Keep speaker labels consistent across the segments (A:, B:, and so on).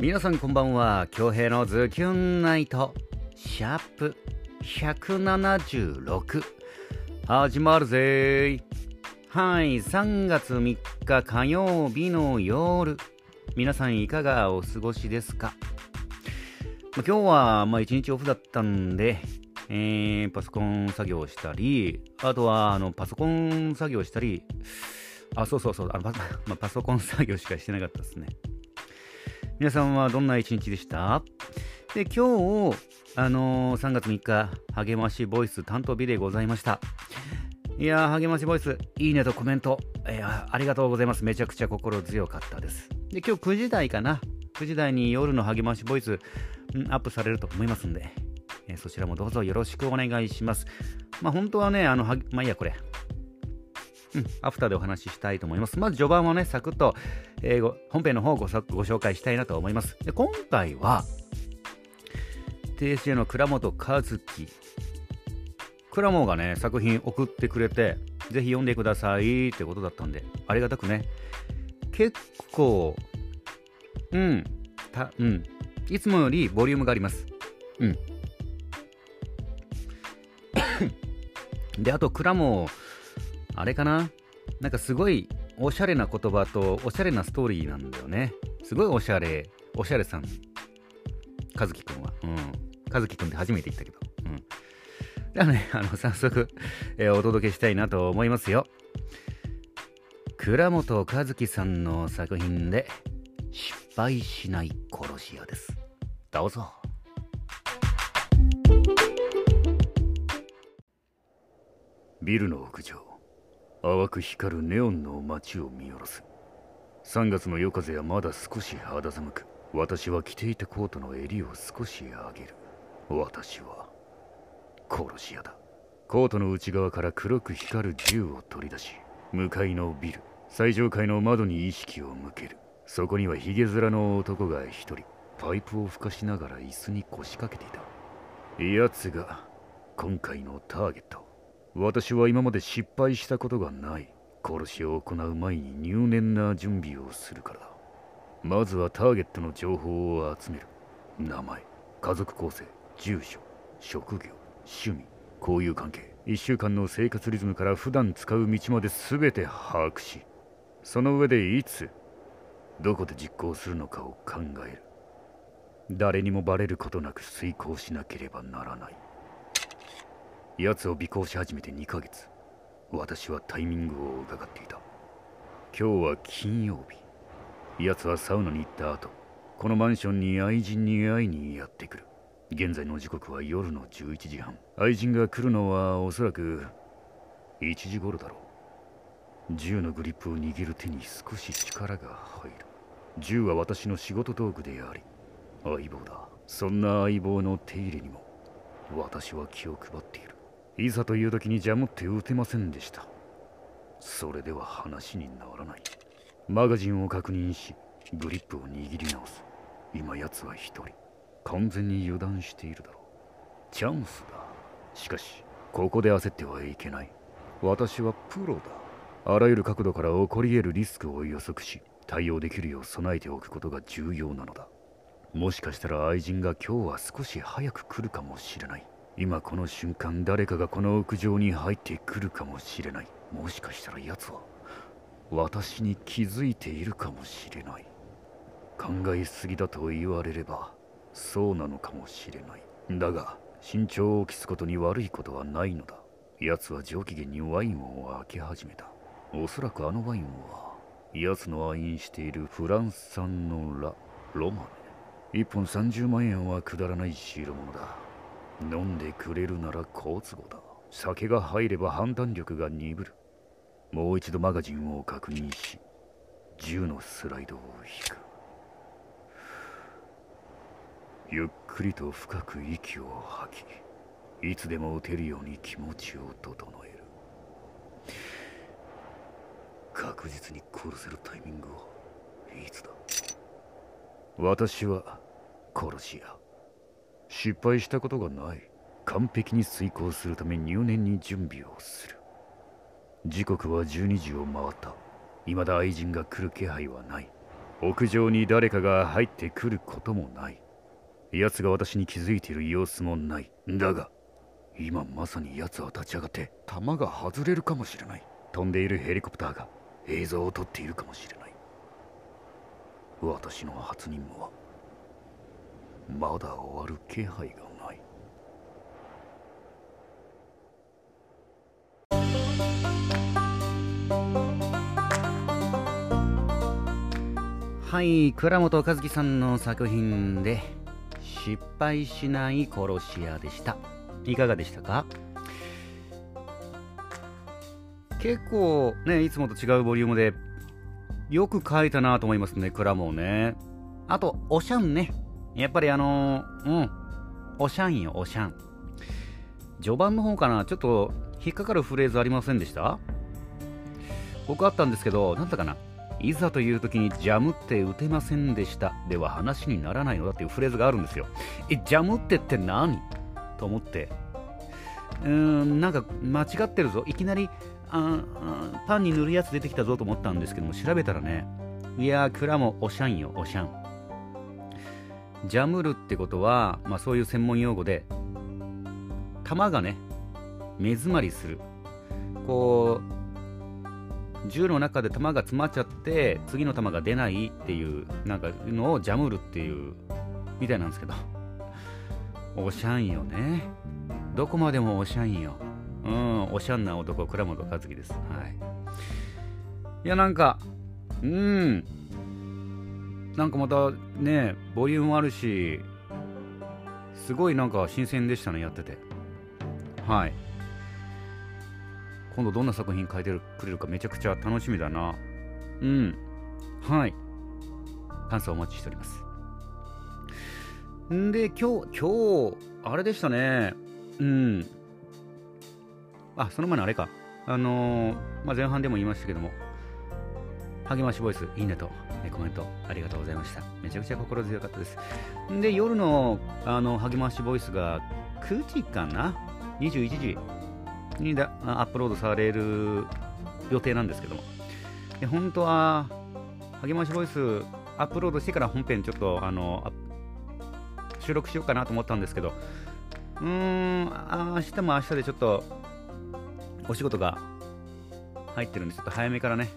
A: 皆さんこんばんは。京平のズキュンナイト。シャープ176始まるぜ。はい。3月3日火曜日の夜。皆さんいかがお過ごしですか？ま今日はまあ一日オフだったんで、えー、パソコン作業したりあとはあのパソコン作業したり。あそうそうそう。あのパ, まあ、パソコン作業しかしてなかったですね。皆さんはどんな一日でした？で、今日、あのー、3月3日、励ましボイス担当日でございました。いやー、励ましボイス、いいねとコメント、えー、ありがとうございます。めちゃくちゃ心強かったです。で、今日9時台かな？9時台に夜の励ましボイス、ん、アップされると思いますんで、えー、そちらもどうぞよろしくお願いします。まあ、本当はね、あの、まあいいや、これ。うん、アフターでお話ししたいと思います。まず序盤はね、サクッと、えー、本編の方をごご紹介したいなと思います。で今回は、TSA の倉本和樹。倉本がね、作品送ってくれて、ぜひ読んでくださいってことだったんで、ありがたくね。結構、うん、た、うん。いつもよりボリュームがあります。うん。で、あと、倉本、あれかな？なんかすごいおしゃれな言葉とおしゃれなストーリーなんだよね。すごいおしゃれ、おしゃれさん。和樹くんは。うん。和樹くんって初めて言ったけど。うん。じゃあね、あの、早速、えー、お届けしたいなと思いますよ。倉本和樹さんの作品で、失敗しない殺し屋です。どうぞ。
B: ビルの屋上。淡く光るネオンの街を見下ろす。3月の夜風はまだ少し肌寒く私は着ていたコートの襟を少し上げる。私は殺し屋だ。コートの内側から黒く光る銃を取り出し向かいのビル最上階の窓に意識を向ける。そこにはヒゲ面の男が一人パイプを吹かしながら椅子に腰掛けていた。奴が今回のターゲット。私は今まで失敗したことがない。殺しを行う前に入念な準備をするからだ。まずはターゲットの情報を集める。名前家族構成住所職業趣味交友関係。1週間の生活リズムから普段使う道まで全て把握しその上でいつどこで実行するのかを考える。誰にもバレることなく遂行しなければならない。奴を尾行し始めて2ヶ月。私はタイミングを伺っていた。今日は金曜日。奴はサウナに行った後このマンションに愛人に会いにやってくる。現在の時刻は夜の11時半。愛人が来るのはおそらく1時頃だろう。銃のグリップを握る手に少し力が入る。銃は私の仕事道具であり相棒だ。そんな相棒の手入れにも私は気を配っている。いざという時にジャムって撃てませんでした。それでは話にならない。マガジンを確認しグリップを握り直す。今奴は一人。完全に油断しているだろう。チャンスだ。しかしここで焦ってはいけない。私はプロだ。あらゆる角度から起こり得るリスクを予測し対応できるよう備えておくことが重要なのだ。もしかしたら愛人が今日は少し早く来るかもしれない。今この瞬間誰かがこの屋上に入ってくるかもしれない。もしかしたら奴は私に気づいているかもしれない。考えすぎだと言われればそうなのかもしれない。だが身長を期すことに悪いことはないのだ。奴は上機嫌にワインを開け始めた。おそらくあのワインは奴の愛飲しているフランス産のラ・ロマネ。1本30万円はくだらない代物だ。飲んでくれるなら好都合だ。酒が入れば判断力が鈍る。もう一度マガジンを確認し銃のスライドを引く。ゆっくりと深く息を吐きいつでも撃てるように気持ちを整える。確実に殺せるタイミングはいつだ？私は殺し屋。失敗したことがない。完璧に遂行するため入念に準備をする。時刻は12時を回った。未だ愛人が来る気配はない。屋上に誰かが入ってくることもない。奴が私に気づいている様子もない。だが今まさに奴は立ち上がって弾が外れるかもしれない。飛んでいるヘリコプターが映像を撮っているかもしれない。私の初任務はまだ終わる気配がない。
A: はい倉本和樹さんの作品で失敗しない殺し屋でした。いかがでしたか？結構ねいつもと違うボリュームでよく書いたなと思いますね蔵もね。あとおしゃんね。やっぱりあの、うん。おしゃんよおしゃん。序盤の方かなちょっと引っかかるフレーズありませんでした？僕あったんですけどなんだかな。いざという時にジャムって打てませんでした。では話にならないのだっていうフレーズがあるんですよ。えジャムってって何？と思って。うーんなんか間違ってるぞ。いきなりあパンに塗るやつ出てきたぞと思ったんですけども調べたらねいやー蔵もおしゃんよおしゃん。ジャムルってことは、まあ、そういう専門用語で弾がね目詰まりする。こう銃の中で弾が詰まっちゃって次の弾が出ないっていうなんかのをジャムルっていうみたいなんですけど。おしゃんよね。どこまでもおしゃんよ。うんおしゃんな男倉本和樹です。はい。いやなんかうん。なんかまたねボリュームあるしすごいなんか新鮮でしたねやってて。はい。今度どんな作品書いてくれるかめちゃくちゃ楽しみだな。うん。はい。感想お待ちしております。んで今日今日あれでしたね。うん。あその前のあれか。あのーまあ、前半でも言いましたけども。励ましボイスいいねとえコメントありがとうございました。めちゃくちゃ心強かったです。で夜のあの励ましボイスが9時かな？21時にだアップロードされる予定なんですけども。で本当は励ましボイスアップロードしてから本編ちょっとあの収録しようかなと思ったんですけど。うーん明日も明日でちょっとお仕事が入ってるんでちょっと早めからね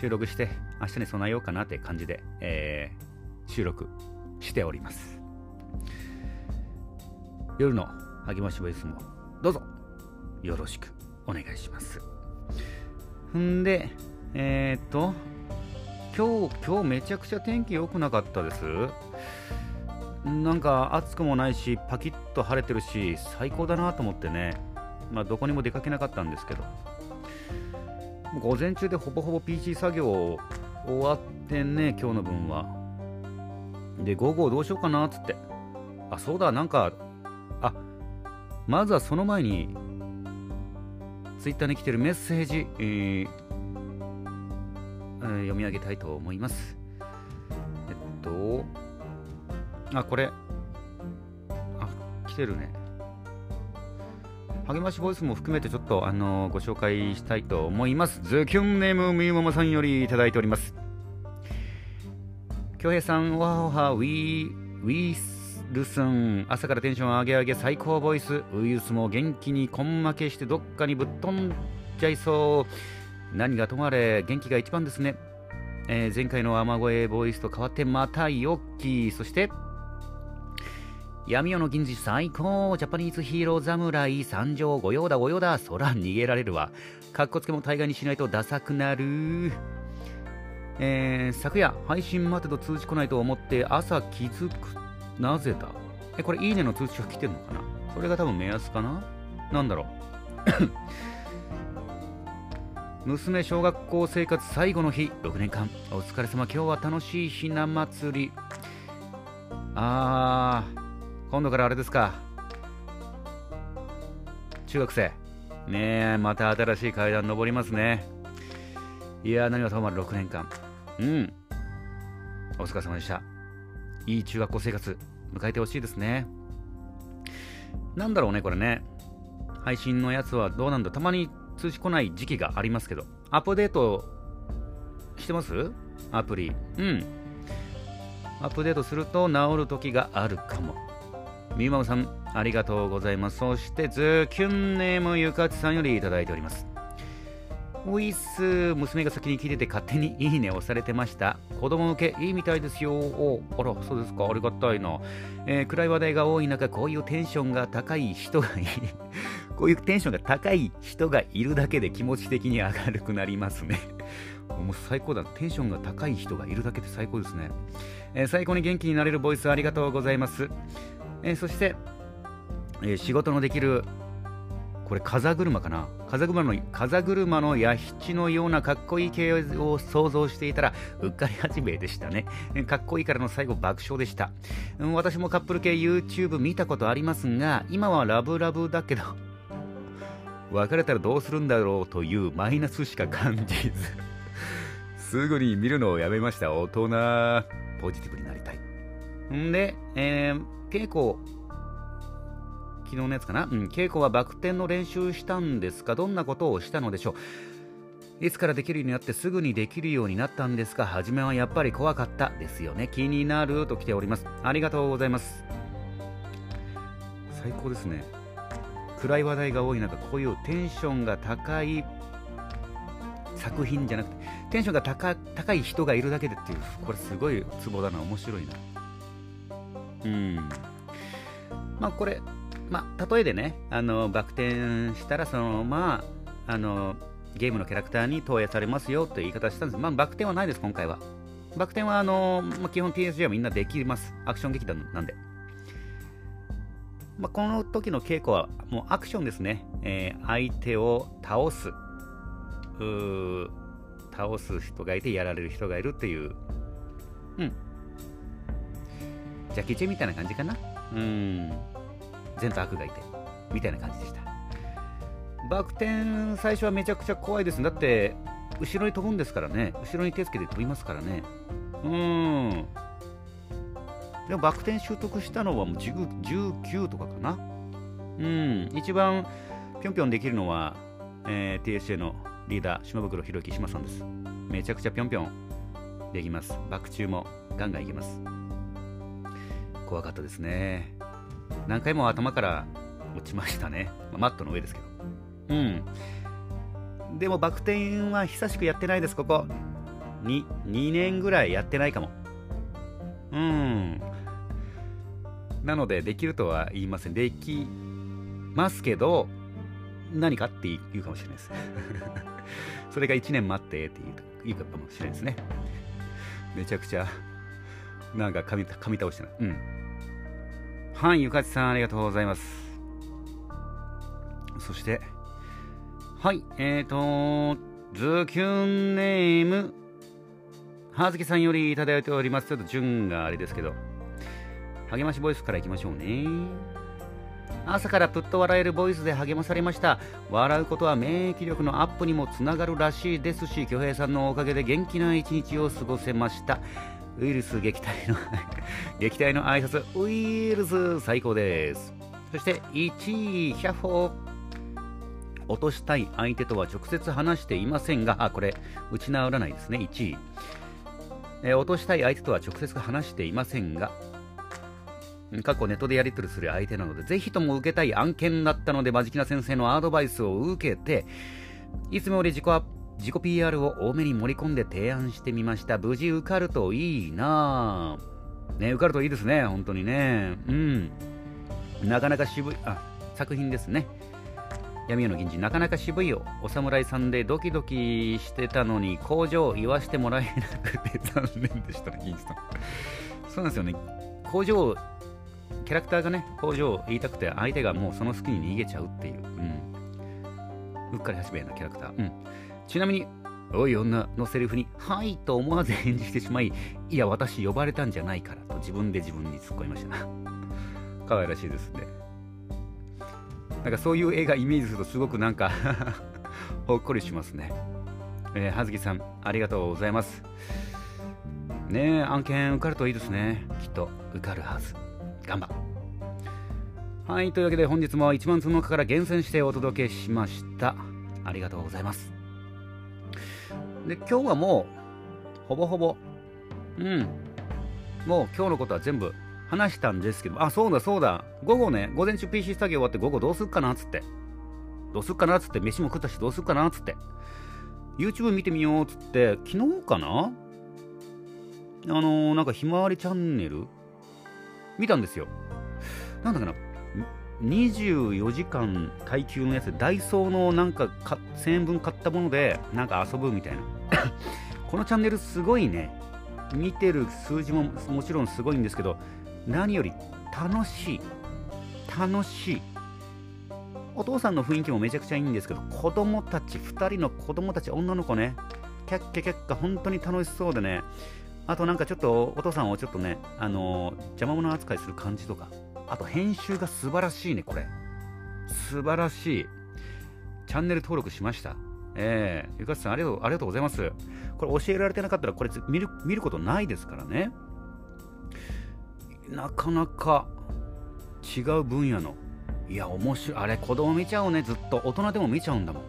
A: 収録して明日に備えようかなって感じで、えー収録しております。夜の励ましボイスもどうぞよろしくお願いします。んでえー、っと今日今日めちゃくちゃ天気良くなかったです。なんか暑くもないしパキッと晴れてるし最高だなと思ってね。まあどこにも出かけなかったんですけど。午前中でほぼほぼ PC 作業終わってんね今日の分は。で午後どうしようかなっつって。あそうだなんかあまずはその前に Twitter に来てるメッセージ、ええー読み上げたいと思います。えっとあこれ。あ来てるね。励ましボイスも含めてちょっとあのご紹介したいと思います。ズキュンネームみゆももさんよりいただいております。京平さん、わはは、ウィー、ウィールスン、朝からテンション上げ上げ最高ボイス、ウイルスも元気に根負けしてどっかにぶっ飛んじゃいそう。何がともあれ、元気が一番ですね。えー前回の雨声ボイスと変わってまたヨッキー、そして、闇夜の銀次最高ジャパニーズヒーロー侍参上御用だ御用だそら逃げられるわ。かっこつけも大概にしないとダサくなる。えー、昨夜配信待てと通知来ないと思って朝気づくなぜだ？えこれいいねの通知が来てるのかな？それが多分目安かな？なんだろう？娘小学校生活最後の日。6年間。お疲れ様。今日は楽しいひな祭り。あー。今度からあれですか。中学生。ねえまた新しい階段登りますね。いやー何はともあれ6年間。うん。お疲れ様でした。いい中学校生活迎えてほしいですね。なんだろうねこれね。配信のやつはどうなんだ。たまに通知来ない時期がありますけど。アップデートしてます？アプリ。うん。アップデートすると治る時があるかも。みままさん、ありがとうございます。そして、ズキュンネームゆかちさんよりいただいております。ウィス、娘が先に聞いてて勝手にいいねをされてました。子供向けいいみたいですよ。おあら、そうですか。ありがたいな。えー、暗い話題が多い中、こういうテンションが高い人がいい。こういうテンションが高い人がいるだけで気持ち的に明るくなりますね。もう最高だ。テンションが高い人がいるだけで最高ですね。えー、最高に元気になれるボイスありがとうございます。えー、そして、えー、仕事のできるこれ風車かな？風車の風車のヤヒチのようなかっこいい系を想像していたらうっかり八兵衛でしたね。かっこいいからの最後爆笑でした、うん、私もカップル系 YouTube 見たことありますが今はラブラブだけど別れたらどうするんだろうというマイナスしか感じずすぐに見るのをやめました。大人ポジティブになりたい。んで、えー、稽古昨日のやつかな、うん、稽古はバク転の練習したんですか？どんなことをしたのでしょう？いつからできるようになってすぐにできるようになったんですか？初めはやっぱり怖かったですよね。気になると来ております。ありがとうございます。最高ですね。暗い話題が多い中、こういうテンションが高い作品じゃなくて、テンションが高高い人がいるだけでっていう、これすごいツボだな、面白いな。うん。まあこれ、まあ、例えでね、あの、バク転したら、そのまま、あの、ゲームのキャラクターに投影されますよという言い方したんです。まあ、バク転はないです、今回は。バク転は、あの、まあ、基本 TSG はみんなできます。アクション劇団なんで。まあ、この時の稽古は、もうアクションですね。えー、相手を倒す。倒す人がいて、やられる人がいるっていう。うん。ジャッキー・チェみたいな感じかな。うん。善と悪がいて。みたいな感じでした。バク転最初はめちゃくちゃ怖いですだって後ろに飛ぶんですからね。後ろに手つけて飛びますからね。うん。でもバク転習得したのはもう19とかかな。うん。一番ぴょんぴょんできるのは、えー、TSA のリーダー島袋弘之島さんです。めちゃくちゃぴょんぴょんできます。バク中もガンガンいけます怖かったですね何回も頭から落ちましたね。まあ、マットの上ですけど。うん。でもバク転は久しくやってないです、ここ。2、2年ぐらいやってないかも。うん。なので、できるとは言いません。できますけど、何かって言うかもしれないです。それが1年待ってって言うかもしれないですね。めちゃくちゃ、なんか噛み噛み倒してない。うん。はい、ゆかちさんありがとうございます。そして、はい、えーと、ズキュンネーム、はずきさんよりいただいております。ちょっと順があれですけど、励ましボイスからいきましょうね。朝からぷっと笑えるボイスで励まされました。笑うことは免疫力のアップにもつながるらしいですし、恭平さんのおかげで元気な一日を過ごせました。ウイルス撃退の 撃退の挨拶ウイルス最高です。そして1位ヒャッホ落としたい相手とは直接話していませんがあこれ打ち直らないですね。1位、え、落としたい相手とは直接話していませんが過去ネットでやり取りする相手なので、ぜひとも受けたい案件だったので、マジキナ先生のアドバイスを受けて、いつもより自己アップ自己 PR を多めに盛り込んで提案してみました。無事受かるといいなぁ。ね、受かるといいですね、本当にね。うん。なかなか渋い、あ、作品ですね。闇夜の銀次、なかなか渋いよ。お侍さんでドキドキしてたのに、工場を言わしてもらえなくて 残念でしたね、銀次さん。そうなんですよね。工場、キャラクターがね、工場を言いたくて、相手がもうその隙に逃げちゃうっていう。うん。うっかり八兵衛なキャラクター。うん。ちなみに、おい女のセリフに、はいと思わず返事してしまい、いや、私呼ばれたんじゃないからと自分で自分に突っ込みました。可愛らしいですね。なんかそういう映画イメージするとすごくなんか ほっこりしますね。えー、はずきさん、ありがとうございます。ねえ、案件受かるといいですね。きっと受かるはず。頑張はい、というわけで本日も1万通の中から厳選してお届けしました。ありがとうございます。で今日はもうほぼほぼ、うん、もう今日のことは全部話したんですけど、あ、そうだそうだ、午後ね、午前中 PC 作業終わって午後どうすっかなっつって、どうすっかなっつって、飯も食ったしどうすっかなっつって、YouTube 見てみようっつって、昨日かな？あのー、なんかひまわりチャンネル？見たんですよ。なんだかな、24時間耐久のやつ、ダイソーのなんか1000円分買ったもので、なんか遊ぶみたいな。このチャンネルすごいね。見てる数字ももちろんすごいんですけど、何より楽しい。楽しい。お父さんの雰囲気もめちゃくちゃいいんですけど、子供たち、2人の子供たち、女の子ね、キャッキャキャッカ、本当に楽しそうでね、あとなんかちょっとお父さんをちょっとね、あのー、邪魔者扱いする感じとか、あと編集が素晴らしいね、これ。素晴らしい。チャンネル登録しました。ええー、ゆかつさんありがとう、ありがとうございます。これ教えられてなかったら、これ見る見ることないですからね。なかなか違う分野のいや、面白い。あれ、子供見ちゃうね、ずっと。大人でも見ちゃうんだもん。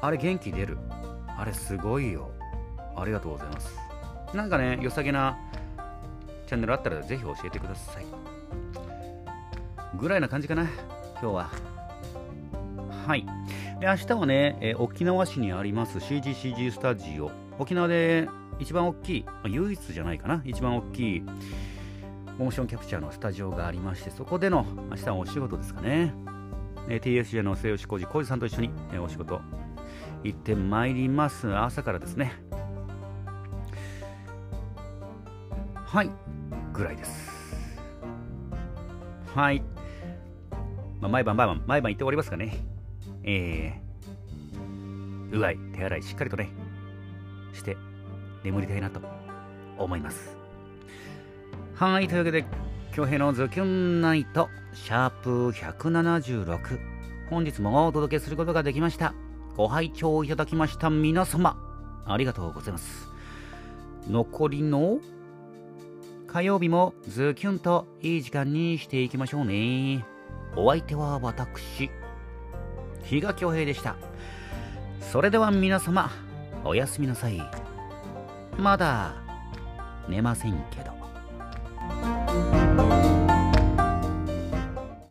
A: あれ、元気出る。あれ、すごいよ。ありがとうございます。なんかね、良さげなチャンネルあったらぜひ教えてください。ぐらいな感じかな、今日は。はい。で、明日はね、え沖縄市にあります CGCG スタジオ。沖縄で一番大きい、唯一じゃないかな、一番大きいモーションキャプチャーのスタジオがありまして、そこでの明日はお仕事ですかね。え TSJ の末吉浩二、浩二さんと一緒に、えお仕事行ってまいります。朝からですね。はい、ぐらいです。はい。まあ、毎晩毎晩、毎晩行っておりますかね。えー、うがい、手洗いしっかりとね、して眠りたいなと思います。はい、というわけで、京平のズキュンナイト、シャープ176。本日もお届けすることができました。ご拝聴いただきました皆様、ありがとうございます。残りの火曜日もズキュンといい時間にしていきましょうね。お相手は私、比嘉恭平でした。それでは皆様、おやすみなさい。まだ寝ませんけど。